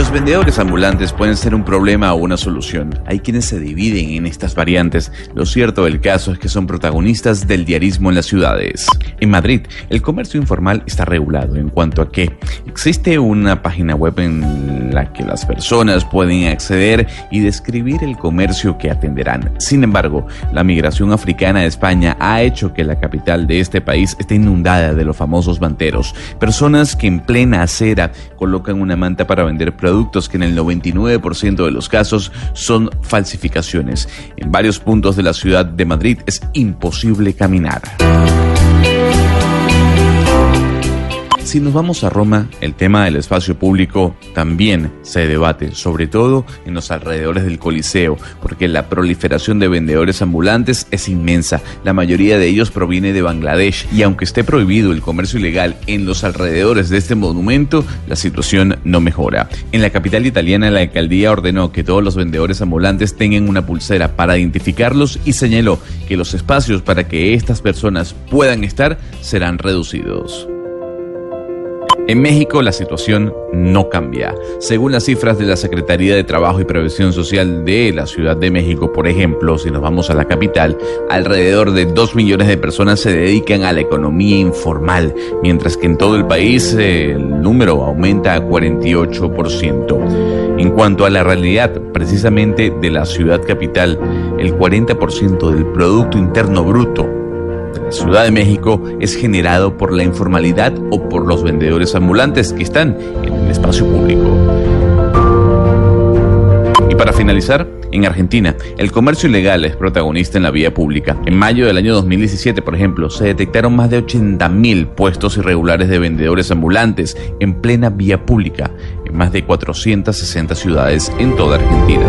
Los vendedores ambulantes pueden ser un problema o una solución. Hay quienes se dividen en estas variantes. Lo cierto del caso es que son protagonistas del diarismo en las ciudades. En Madrid, el comercio informal está regulado en cuanto a que existe una página web en la que las personas pueden acceder y describir el comercio que atenderán. Sin embargo, la migración africana a España ha hecho que la capital de este país esté inundada de los famosos manteros, personas que en plena acera colocan una manta para vender productos que en el 99% de los casos son falsificaciones. En varios puntos de la ciudad de Madrid es imposible caminar. Si nos vamos a Roma, el tema del espacio público también se debate, sobre todo en los alrededores del Coliseo, porque la proliferación de vendedores ambulantes es inmensa. La mayoría de ellos proviene de Bangladesh y aunque esté prohibido el comercio ilegal en los alrededores de este monumento, la situación no mejora. En la capital italiana, la alcaldía ordenó que todos los vendedores ambulantes tengan una pulsera para identificarlos y señaló que los espacios para que estas personas puedan estar serán reducidos. En México la situación no cambia. Según las cifras de la Secretaría de Trabajo y Previsión Social de la Ciudad de México, por ejemplo, si nos vamos a la capital, alrededor de 2 millones de personas se dedican a la economía informal, mientras que en todo el país el número aumenta a 48%. En cuanto a la realidad precisamente de la ciudad capital, el 40% del Producto Interno Bruto la Ciudad de México es generado por la informalidad o por los vendedores ambulantes que están en el espacio público. Y para finalizar, en Argentina, el comercio ilegal es protagonista en la vía pública. En mayo del año 2017, por ejemplo, se detectaron más de 80.000 puestos irregulares de vendedores ambulantes en plena vía pública en más de 460 ciudades en toda Argentina.